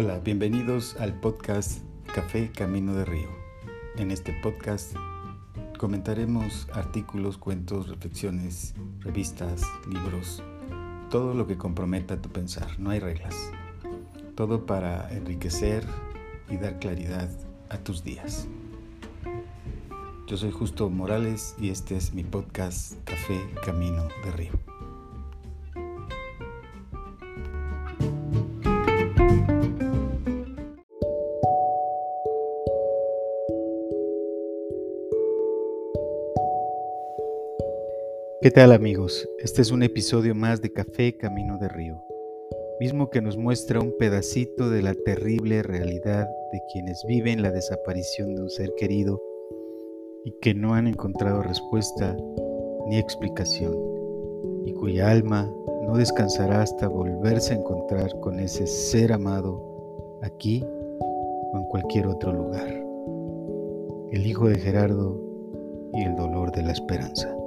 Hola, bienvenidos al podcast Café Camino de Río. En este podcast comentaremos artículos, cuentos, reflexiones, revistas, libros, todo lo que comprometa tu pensar. No hay reglas. Todo para enriquecer y dar claridad a tus días. Yo soy Justo Morales y este es mi podcast Café Camino de Río. ¿Qué tal amigos? Este es un episodio más de Café Camino de Río, mismo que nos muestra un pedacito de la terrible realidad de quienes viven la desaparición de un ser querido y que no han encontrado respuesta ni explicación, y cuya alma no descansará hasta volverse a encontrar con ese ser amado aquí o en cualquier otro lugar. El hijo de Gerardo y el dolor de la esperanza.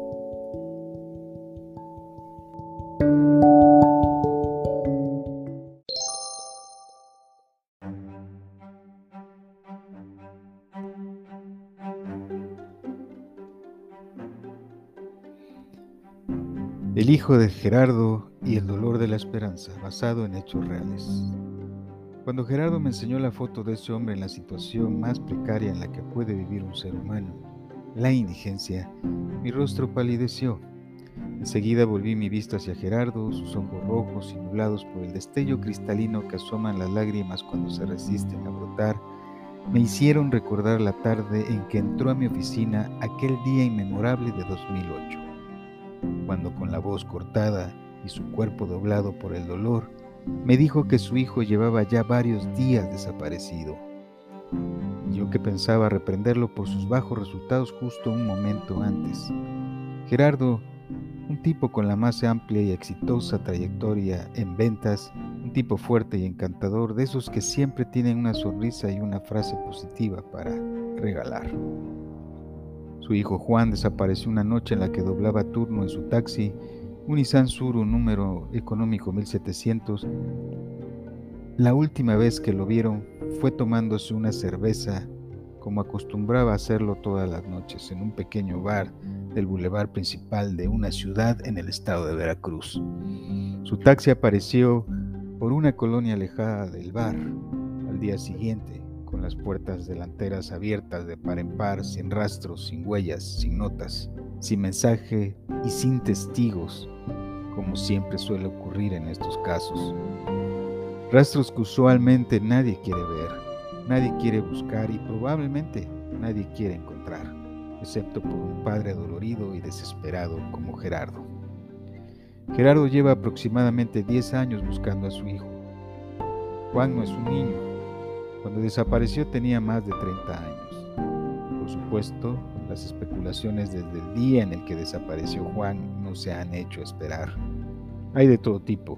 Hijo de Gerardo y el dolor de la esperanza, basado en hechos reales. Cuando Gerardo me enseñó la foto de ese hombre en la situación más precaria en la que puede vivir un ser humano, la indigencia, mi rostro palideció. Enseguida volví mi vista hacia Gerardo, sus ojos rojos y nublados por el destello cristalino que asoman las lágrimas cuando se resisten a brotar, me hicieron recordar la tarde en que entró a mi oficina aquel día inmemorable de 2008 cuando con la voz cortada y su cuerpo doblado por el dolor, me dijo que su hijo llevaba ya varios días desaparecido. Yo que pensaba reprenderlo por sus bajos resultados justo un momento antes. Gerardo, un tipo con la más amplia y exitosa trayectoria en ventas, un tipo fuerte y encantador, de esos que siempre tienen una sonrisa y una frase positiva para regalar. Su hijo Juan desapareció una noche en la que doblaba turno en su taxi, un Nissan Suru número económico 1700. La última vez que lo vieron fue tomándose una cerveza, como acostumbraba hacerlo todas las noches, en un pequeño bar del bulevar principal de una ciudad en el estado de Veracruz. Su taxi apareció por una colonia alejada del bar al día siguiente con las puertas delanteras abiertas de par en par, sin rastros, sin huellas, sin notas, sin mensaje y sin testigos, como siempre suele ocurrir en estos casos. Rastros que usualmente nadie quiere ver, nadie quiere buscar y probablemente nadie quiere encontrar, excepto por un padre dolorido y desesperado como Gerardo. Gerardo lleva aproximadamente 10 años buscando a su hijo. Juan no es un niño, cuando desapareció tenía más de 30 años. Por supuesto, las especulaciones desde el día en el que desapareció Juan no se han hecho esperar. Hay de todo tipo,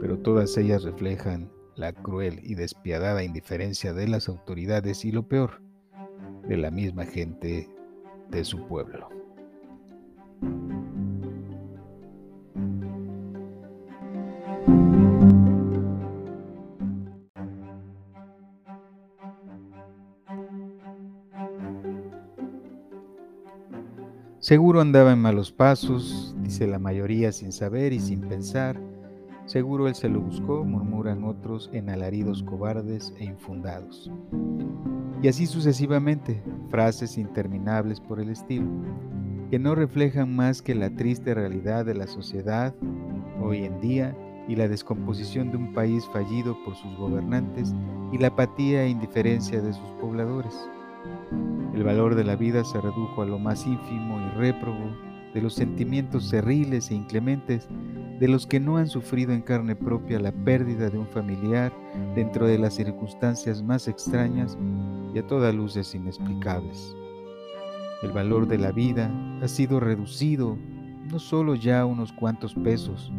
pero todas ellas reflejan la cruel y despiadada indiferencia de las autoridades y lo peor, de la misma gente de su pueblo. Seguro andaba en malos pasos, dice la mayoría sin saber y sin pensar. Seguro él se lo buscó, murmuran otros en alaridos cobardes e infundados. Y así sucesivamente, frases interminables por el estilo, que no reflejan más que la triste realidad de la sociedad hoy en día y la descomposición de un país fallido por sus gobernantes y la apatía e indiferencia de sus pobladores. El valor de la vida se redujo a lo más ínfimo y réprobo de los sentimientos cerriles e inclementes de los que no han sufrido en carne propia la pérdida de un familiar dentro de las circunstancias más extrañas y a todas luces inexplicables. El valor de la vida ha sido reducido no solo ya a unos cuantos pesos.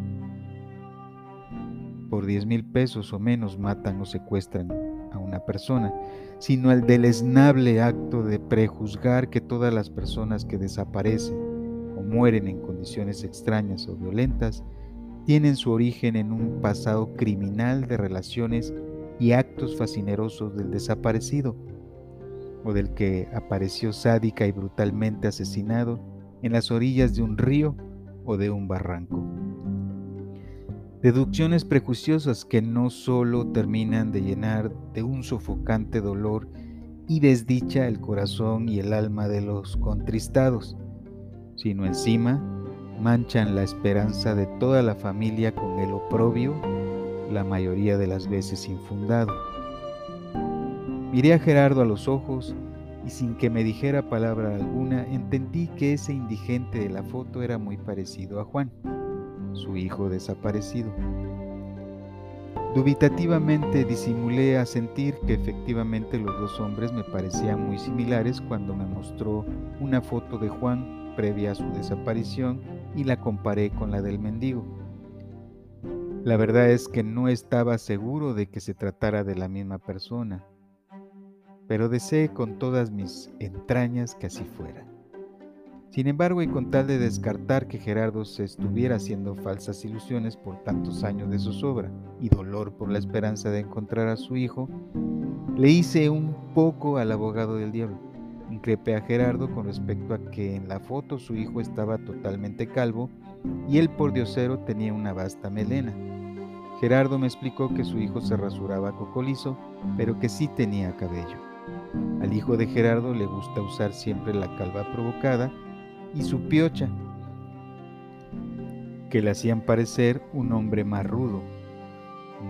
Por diez mil pesos o menos matan o secuestran una persona, sino al deleznable acto de prejuzgar que todas las personas que desaparecen o mueren en condiciones extrañas o violentas tienen su origen en un pasado criminal de relaciones y actos fascinerosos del desaparecido, o del que apareció sádica y brutalmente asesinado en las orillas de un río o de un barranco. Deducciones prejuiciosas que no solo terminan de llenar de un sofocante dolor y desdicha el corazón y el alma de los contristados, sino encima manchan la esperanza de toda la familia con el oprobio, la mayoría de las veces infundado. Miré a Gerardo a los ojos y sin que me dijera palabra alguna entendí que ese indigente de la foto era muy parecido a Juan, su hijo desaparecido. Dubitativamente disimulé a sentir que efectivamente los dos hombres me parecían muy similares cuando me mostró una foto de Juan previa a su desaparición y la comparé con la del mendigo. La verdad es que no estaba seguro de que se tratara de la misma persona pero deseé con todas mis entrañas que así fuera. Sin embargo, y con tal de descartar que Gerardo se estuviera haciendo falsas ilusiones por tantos años de zozobra y dolor por la esperanza de encontrar a su hijo, le hice un poco al abogado del diablo. Increpé a Gerardo con respecto a que en la foto su hijo estaba totalmente calvo y él por diosero tenía una vasta melena. Gerardo me explicó que su hijo se rasuraba cocolizo, pero que sí tenía cabello. Al hijo de Gerardo le gusta usar siempre la calva provocada y su piocha, que le hacían parecer un hombre más rudo,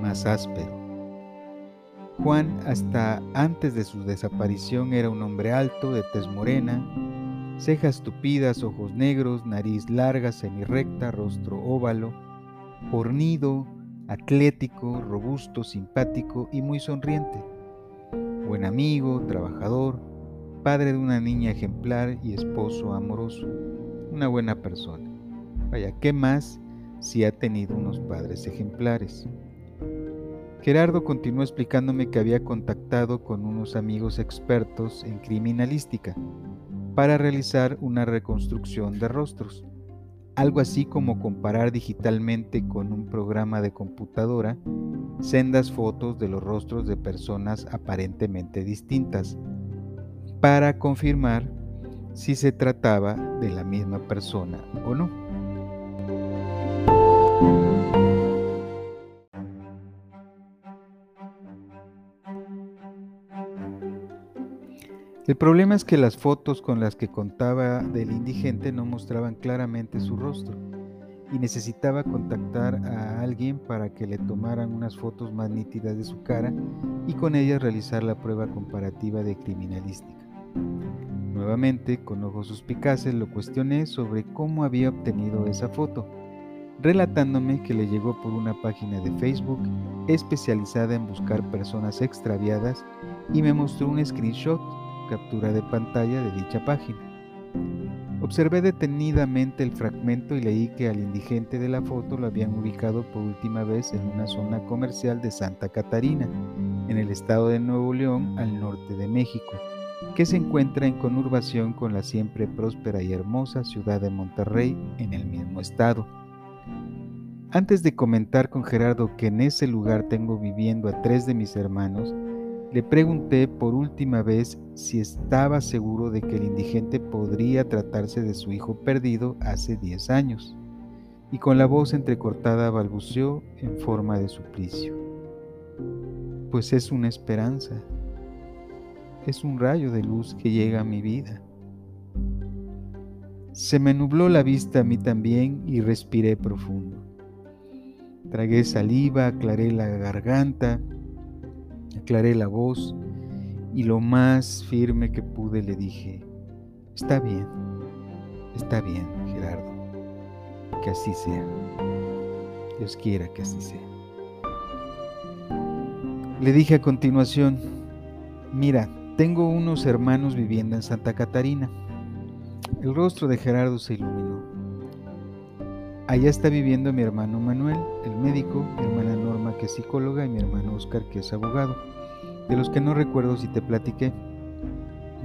más áspero. Juan, hasta antes de su desaparición, era un hombre alto, de tez morena, cejas tupidas, ojos negros, nariz larga, semirrecta, rostro óvalo, fornido, atlético, robusto, simpático y muy sonriente buen amigo, trabajador, padre de una niña ejemplar y esposo amoroso, una buena persona. Vaya, ¿qué más si ha tenido unos padres ejemplares? Gerardo continuó explicándome que había contactado con unos amigos expertos en criminalística para realizar una reconstrucción de rostros, algo así como comparar digitalmente con un programa de computadora sendas fotos de los rostros de personas aparentemente distintas para confirmar si se trataba de la misma persona o no. El problema es que las fotos con las que contaba del indigente no mostraban claramente su rostro y necesitaba contactar a alguien para que le tomaran unas fotos más nítidas de su cara y con ellas realizar la prueba comparativa de criminalística. Nuevamente, con ojos suspicaces, lo cuestioné sobre cómo había obtenido esa foto, relatándome que le llegó por una página de Facebook especializada en buscar personas extraviadas y me mostró un screenshot, captura de pantalla de dicha página. Observé detenidamente el fragmento y leí que al indigente de la foto lo habían ubicado por última vez en una zona comercial de Santa Catarina, en el estado de Nuevo León, al norte de México, que se encuentra en conurbación con la siempre próspera y hermosa ciudad de Monterrey, en el mismo estado. Antes de comentar con Gerardo que en ese lugar tengo viviendo a tres de mis hermanos, le pregunté por última vez si estaba seguro de que el indigente podría tratarse de su hijo perdido hace 10 años, y con la voz entrecortada balbuceó en forma de suplicio. Pues es una esperanza, es un rayo de luz que llega a mi vida. Se me nubló la vista a mí también y respiré profundo. Tragué saliva, aclaré la garganta aclaré la voz y lo más firme que pude le dije, está bien, está bien, Gerardo, que así sea. Dios quiera que así sea. Le dije a continuación, mira, tengo unos hermanos viviendo en Santa Catarina. El rostro de Gerardo se iluminó. Allá está viviendo mi hermano Manuel, el médico, mi hermana Norma, que es psicóloga, y mi hermano Oscar, que es abogado, de los que no recuerdo si te platiqué.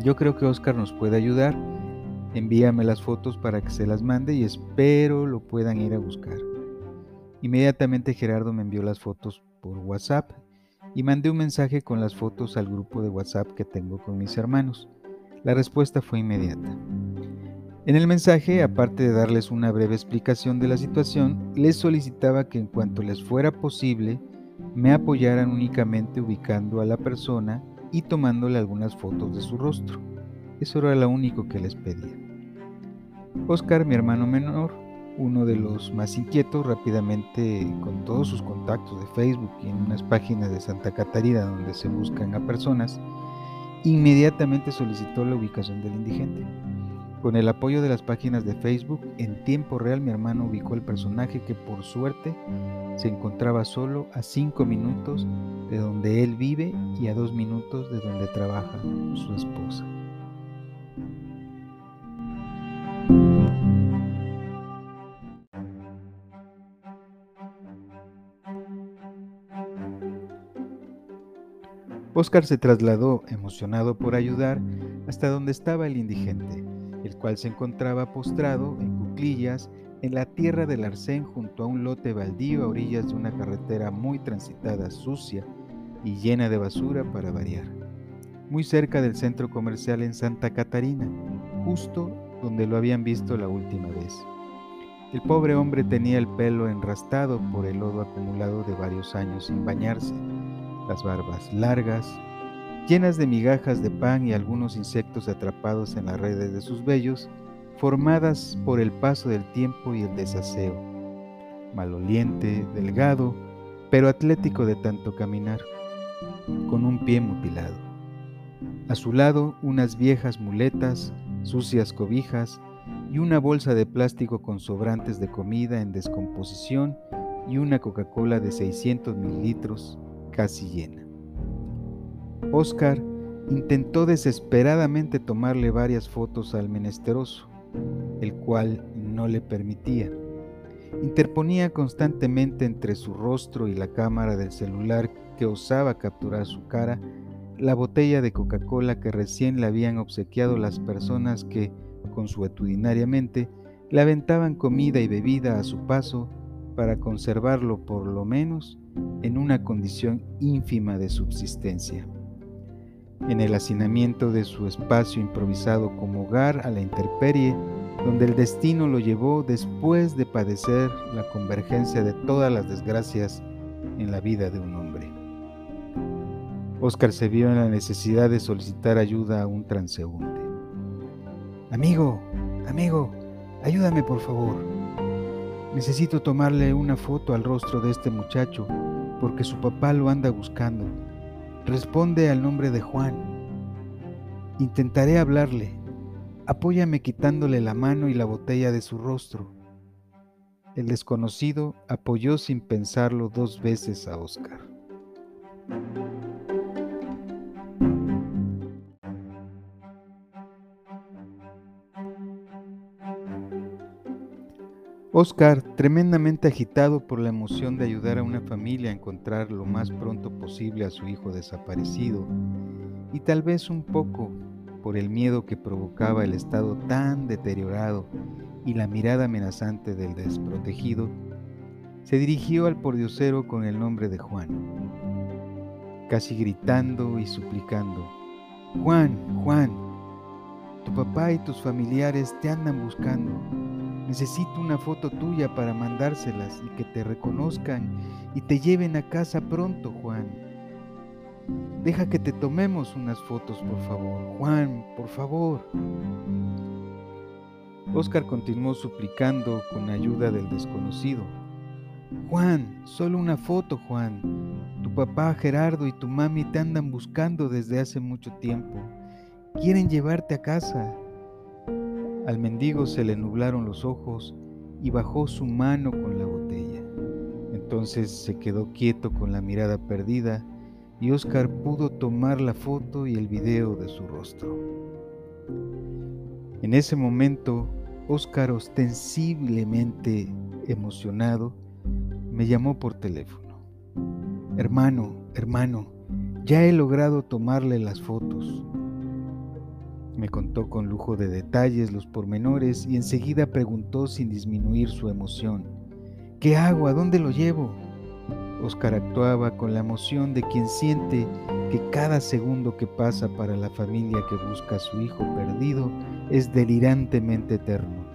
Yo creo que Oscar nos puede ayudar. Envíame las fotos para que se las mande y espero lo puedan ir a buscar. Inmediatamente Gerardo me envió las fotos por WhatsApp y mandé un mensaje con las fotos al grupo de WhatsApp que tengo con mis hermanos. La respuesta fue inmediata. En el mensaje, aparte de darles una breve explicación de la situación, les solicitaba que en cuanto les fuera posible, me apoyaran únicamente ubicando a la persona y tomándole algunas fotos de su rostro. Eso era lo único que les pedía. Oscar, mi hermano menor, uno de los más inquietos, rápidamente con todos sus contactos de Facebook y en unas páginas de Santa Catarina donde se buscan a personas, inmediatamente solicitó la ubicación del indigente. Con el apoyo de las páginas de Facebook, en tiempo real mi hermano ubicó el personaje que por suerte se encontraba solo a cinco minutos de donde él vive y a dos minutos de donde trabaja su esposa. Oscar se trasladó, emocionado por ayudar, hasta donde estaba el indigente, el cual se encontraba postrado en cuclillas en la tierra del Arcén junto a un lote baldío a orillas de una carretera muy transitada, sucia y llena de basura para variar, muy cerca del centro comercial en Santa Catarina, justo donde lo habían visto la última vez. El pobre hombre tenía el pelo enrastado por el lodo acumulado de varios años sin bañarse, las barbas largas, llenas de migajas de pan y algunos insectos atrapados en las redes de sus vellos, formadas por el paso del tiempo y el desaseo. Maloliente, delgado, pero atlético de tanto caminar, con un pie mutilado. A su lado unas viejas muletas, sucias cobijas y una bolsa de plástico con sobrantes de comida en descomposición y una Coca-Cola de 600 mililitros casi llena. Oscar intentó desesperadamente tomarle varias fotos al menesteroso, el cual no le permitía. Interponía constantemente entre su rostro y la cámara del celular que osaba capturar su cara la botella de Coca-Cola que recién le habían obsequiado las personas que, consuetudinariamente, le aventaban comida y bebida a su paso para conservarlo por lo menos en una condición ínfima de subsistencia. En el hacinamiento de su espacio improvisado como hogar a la intemperie, donde el destino lo llevó después de padecer la convergencia de todas las desgracias en la vida de un hombre. Oscar se vio en la necesidad de solicitar ayuda a un transeúnte. Amigo, amigo, ayúdame por favor. Necesito tomarle una foto al rostro de este muchacho porque su papá lo anda buscando. Responde al nombre de Juan. Intentaré hablarle. Apóyame quitándole la mano y la botella de su rostro. El desconocido apoyó sin pensarlo dos veces a Oscar. Oscar, tremendamente agitado por la emoción de ayudar a una familia a encontrar lo más pronto posible a su hijo desaparecido, y tal vez un poco por el miedo que provocaba el estado tan deteriorado y la mirada amenazante del desprotegido, se dirigió al pordiosero con el nombre de Juan, casi gritando y suplicando, Juan, Juan, tu papá y tus familiares te andan buscando Necesito una foto tuya para mandárselas y que te reconozcan y te lleven a casa pronto, Juan. Deja que te tomemos unas fotos, por favor. Juan, por favor. Oscar continuó suplicando con ayuda del desconocido. Juan, solo una foto, Juan. Tu papá Gerardo y tu mami te andan buscando desde hace mucho tiempo. Quieren llevarte a casa. Al mendigo se le nublaron los ojos y bajó su mano con la botella. Entonces se quedó quieto con la mirada perdida y Oscar pudo tomar la foto y el video de su rostro. En ese momento, Oscar, ostensiblemente emocionado, me llamó por teléfono. Hermano, hermano, ya he logrado tomarle las fotos. Me contó con lujo de detalles los pormenores y enseguida preguntó sin disminuir su emoción. ¿Qué hago? ¿A dónde lo llevo? Oscar actuaba con la emoción de quien siente que cada segundo que pasa para la familia que busca a su hijo perdido es delirantemente eterno,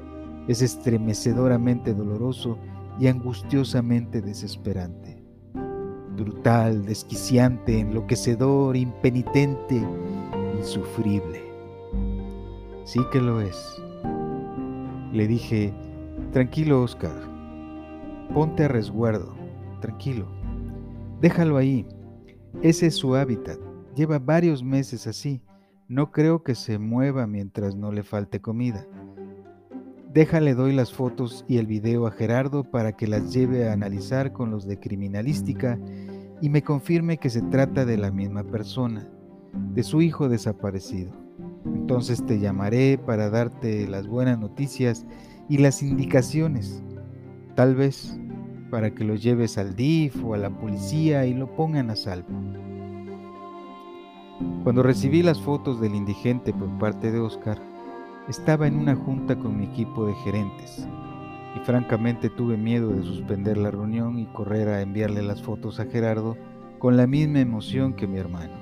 es estremecedoramente doloroso y angustiosamente desesperante. Brutal, desquiciante, enloquecedor, impenitente, insufrible. Sí que lo es. Le dije, tranquilo Oscar, ponte a resguardo, tranquilo, déjalo ahí, ese es su hábitat, lleva varios meses así, no creo que se mueva mientras no le falte comida. Déjale doy las fotos y el video a Gerardo para que las lleve a analizar con los de criminalística y me confirme que se trata de la misma persona, de su hijo desaparecido. Entonces te llamaré para darte las buenas noticias y las indicaciones, tal vez para que lo lleves al DIF o a la policía y lo pongan a salvo. Cuando recibí las fotos del indigente por parte de Oscar, estaba en una junta con mi equipo de gerentes y francamente tuve miedo de suspender la reunión y correr a enviarle las fotos a Gerardo con la misma emoción que mi hermano,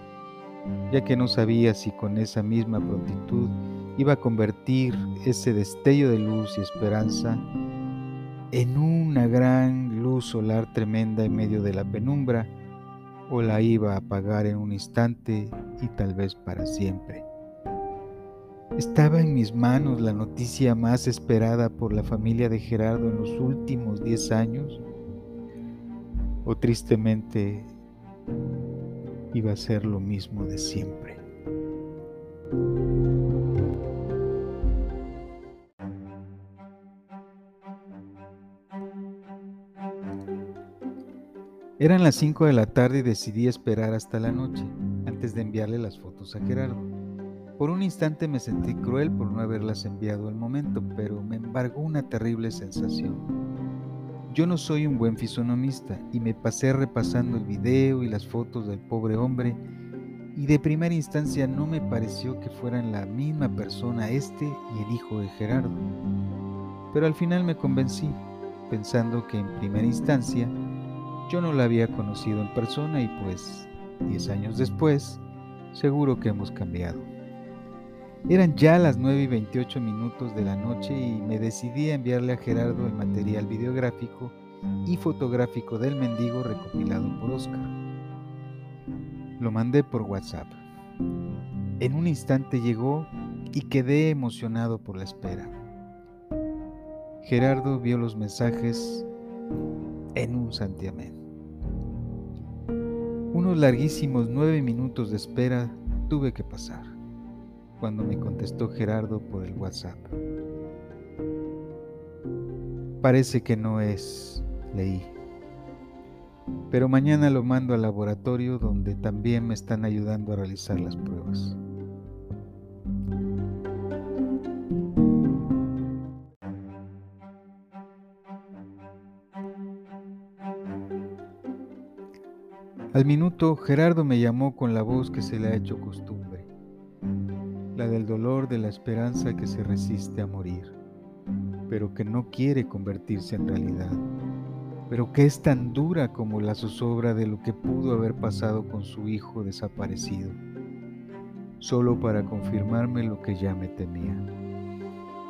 ya que no sabía si con esa misma prontitud iba a convertir ese destello de luz y esperanza en una gran luz solar tremenda en medio de la penumbra o la iba a apagar en un instante y tal vez para siempre. Estaba en mis manos la noticia más esperada por la familia de Gerardo en los últimos 10 años o tristemente iba a ser lo mismo de siempre. Eran las 5 de la tarde y decidí esperar hasta la noche, antes de enviarle las fotos a Gerardo. Por un instante me sentí cruel por no haberlas enviado al momento, pero me embargó una terrible sensación. Yo no soy un buen fisonomista y me pasé repasando el video y las fotos del pobre hombre y de primera instancia no me pareció que fueran la misma persona este y el hijo de Gerardo. Pero al final me convencí, pensando que en primera instancia yo no la había conocido en persona y pues, diez años después, seguro que hemos cambiado. Eran ya las 9 y 28 minutos de la noche y me decidí a enviarle a Gerardo el material videográfico y fotográfico del mendigo recopilado por Oscar. Lo mandé por WhatsApp. En un instante llegó y quedé emocionado por la espera. Gerardo vio los mensajes en un santiamén. Unos larguísimos nueve minutos de espera tuve que pasar cuando me contestó Gerardo por el WhatsApp. Parece que no es, leí. Pero mañana lo mando al laboratorio donde también me están ayudando a realizar las pruebas. Al minuto, Gerardo me llamó con la voz que se le ha hecho costumbre, la del dolor de la esperanza que se resiste a morir, pero que no quiere convertirse en realidad, pero que es tan dura como la zozobra de lo que pudo haber pasado con su hijo desaparecido, solo para confirmarme lo que ya me temía,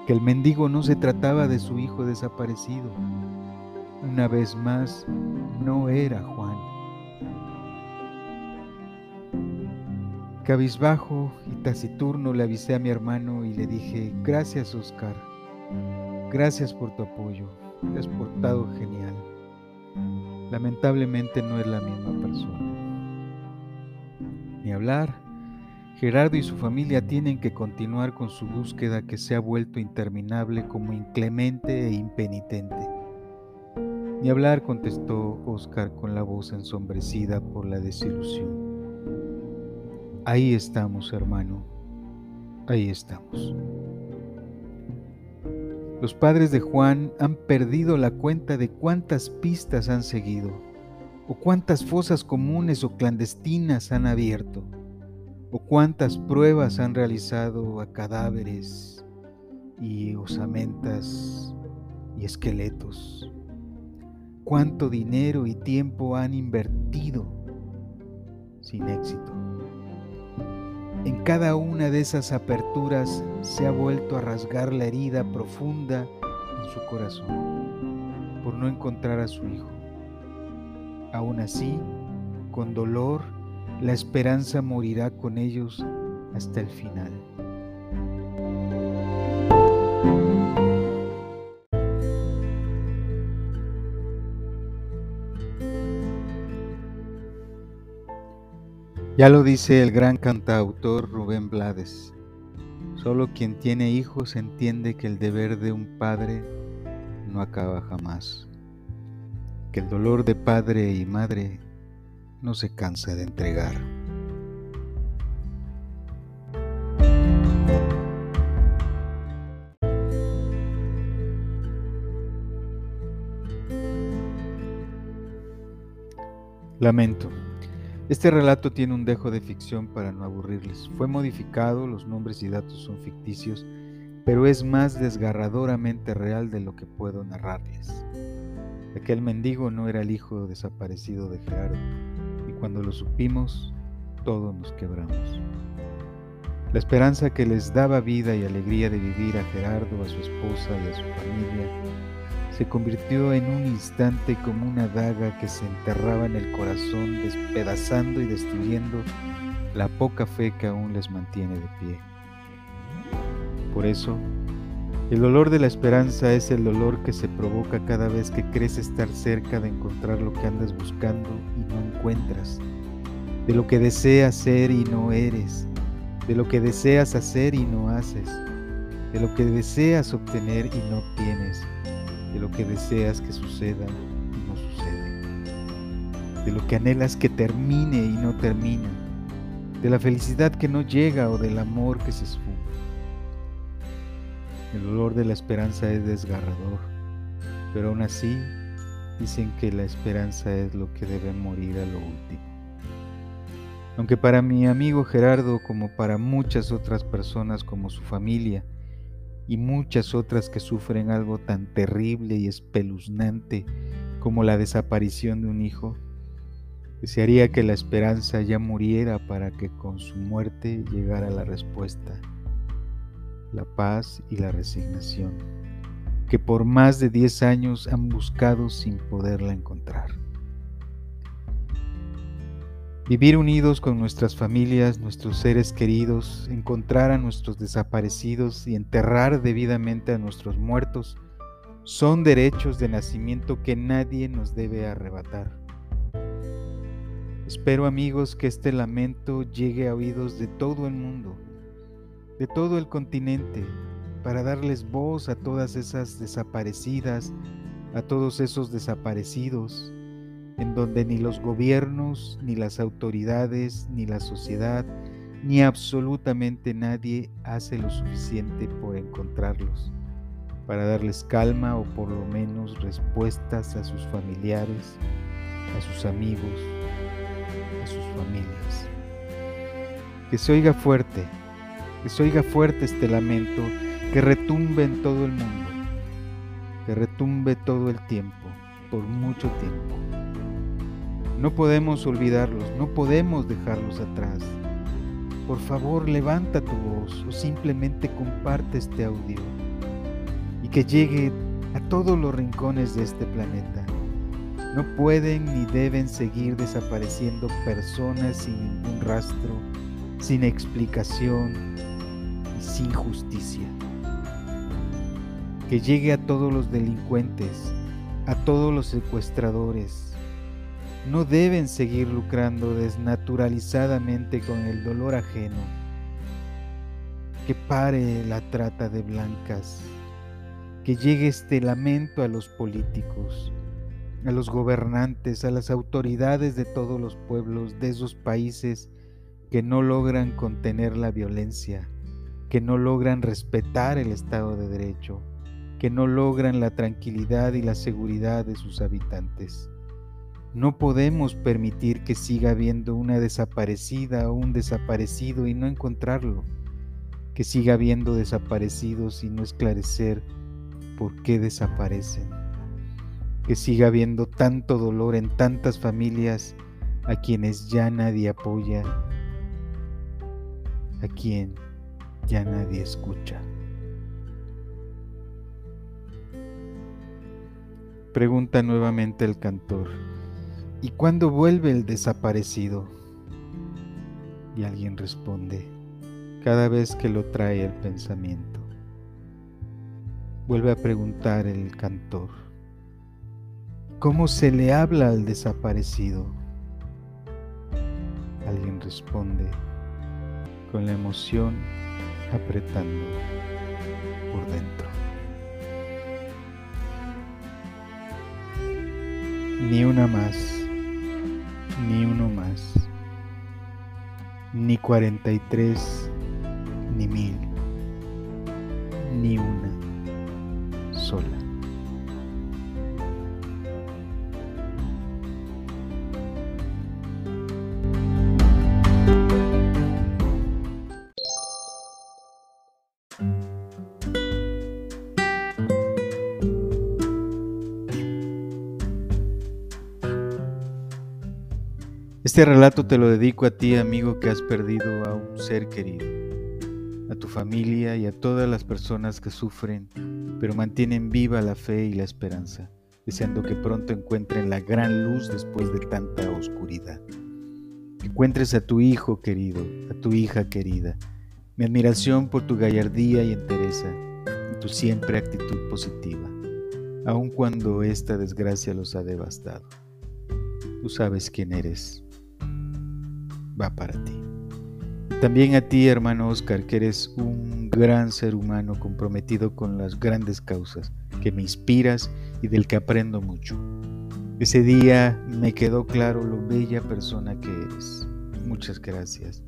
que el mendigo no se trataba de su hijo desaparecido, una vez más, no era Juan. Cabizbajo taciturno le avisé a mi hermano y le dije, gracias Oscar, gracias por tu apoyo, te has portado genial. Lamentablemente no es la misma persona. Ni hablar, Gerardo y su familia tienen que continuar con su búsqueda que se ha vuelto interminable como inclemente e impenitente. Ni hablar, contestó Oscar con la voz ensombrecida por la desilusión. Ahí estamos, hermano. Ahí estamos. Los padres de Juan han perdido la cuenta de cuántas pistas han seguido, o cuántas fosas comunes o clandestinas han abierto, o cuántas pruebas han realizado a cadáveres y osamentas y esqueletos. cuánto dinero y tiempo han invertido sin éxito. En cada una de esas aperturas se ha vuelto a rasgar la herida profunda en su corazón por no encontrar a su hijo. Aún así, con dolor, la esperanza morirá con ellos hasta el final. Ya lo dice el gran cantautor Rubén Blades. Solo quien tiene hijos entiende que el deber de un padre no acaba jamás. Que el dolor de padre y madre no se cansa de entregar. Lamento. Este relato tiene un dejo de ficción para no aburrirles. Fue modificado, los nombres y datos son ficticios, pero es más desgarradoramente real de lo que puedo narrarles. Aquel mendigo no era el hijo desaparecido de Gerardo, y cuando lo supimos, todos nos quebramos. La esperanza que les daba vida y alegría de vivir a Gerardo, a su esposa y a su familia, se convirtió en un instante como una daga que se enterraba en el corazón, despedazando y destruyendo la poca fe que aún les mantiene de pie. Por eso, el dolor de la esperanza es el dolor que se provoca cada vez que crees estar cerca de encontrar lo que andas buscando y no encuentras, de lo que deseas ser y no eres, de lo que deseas hacer y no haces, de lo que deseas obtener y no obtienes de lo que deseas que suceda y no sucede, de lo que anhelas que termine y no termina, de la felicidad que no llega o del amor que se esfuma. El dolor de la esperanza es desgarrador, pero aún así dicen que la esperanza es lo que debe morir a lo último. Aunque para mi amigo Gerardo, como para muchas otras personas como su familia, y muchas otras que sufren algo tan terrible y espeluznante como la desaparición de un hijo, desearía que la esperanza ya muriera para que con su muerte llegara la respuesta, la paz y la resignación, que por más de 10 años han buscado sin poderla encontrar. Vivir unidos con nuestras familias, nuestros seres queridos, encontrar a nuestros desaparecidos y enterrar debidamente a nuestros muertos son derechos de nacimiento que nadie nos debe arrebatar. Espero amigos que este lamento llegue a oídos de todo el mundo, de todo el continente, para darles voz a todas esas desaparecidas, a todos esos desaparecidos, en donde ni los gobiernos, ni las autoridades, ni la sociedad, ni absolutamente nadie hace lo suficiente por encontrarlos, para darles calma o por lo menos respuestas a sus familiares, a sus amigos, a sus familias. Que se oiga fuerte, que se oiga fuerte este lamento, que retumbe en todo el mundo, que retumbe todo el tiempo, por mucho tiempo. No podemos olvidarlos, no podemos dejarlos atrás. Por favor, levanta tu voz o simplemente comparte este audio y que llegue a todos los rincones de este planeta. No pueden ni deben seguir desapareciendo personas sin ningún rastro, sin explicación y sin justicia. Que llegue a todos los delincuentes, a todos los secuestradores, no deben seguir lucrando desnaturalizadamente con el dolor ajeno. Que pare la trata de blancas, que llegue este lamento a los políticos, a los gobernantes, a las autoridades de todos los pueblos de esos países que no logran contener la violencia, que no logran respetar el Estado de Derecho, que no logran la tranquilidad y la seguridad de sus habitantes. No podemos permitir que siga habiendo una desaparecida o un desaparecido y no encontrarlo, que siga habiendo desaparecidos y no esclarecer por qué desaparecen. que siga habiendo tanto dolor en tantas familias a quienes ya nadie apoya, a quien ya nadie escucha. Pregunta nuevamente el cantor, ¿y cuándo vuelve el desaparecido? Y alguien responde, cada vez que lo trae el pensamiento. Vuelve a preguntar el cantor, ¿cómo se le habla al desaparecido? Alguien responde, con la emoción apretando por dentro. Ni una más, ni uno más, ni cuarenta y tres, ni mil, ni una sola. Este relato te lo dedico a ti, amigo, que has perdido a un ser querido, a tu familia y a todas las personas que sufren, pero mantienen viva la fe y la esperanza, deseando que pronto encuentren la gran luz después de tanta oscuridad. Encuentres a tu hijo querido, a tu hija querida. Mi admiración por tu gallardía y entereza, y tu siempre actitud positiva, aun cuando esta desgracia los ha devastado. Tú sabes quién eres va para ti. También a ti, hermano Oscar, que eres un gran ser humano comprometido con las grandes causas, que me inspiras y del que aprendo mucho. Ese día me quedó claro lo bella persona que eres. Muchas gracias.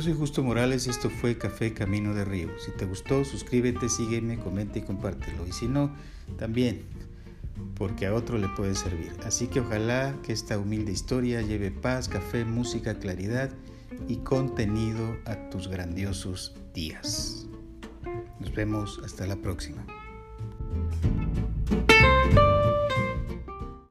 Yo soy Justo Morales y esto fue Café Camino de Río. Si te gustó, suscríbete, sígueme, comenta y compártelo. Y si no, también, porque a otro le puede servir. Así que ojalá que esta humilde historia lleve paz, café, música, claridad y contenido a tus grandiosos días. Nos vemos hasta la próxima.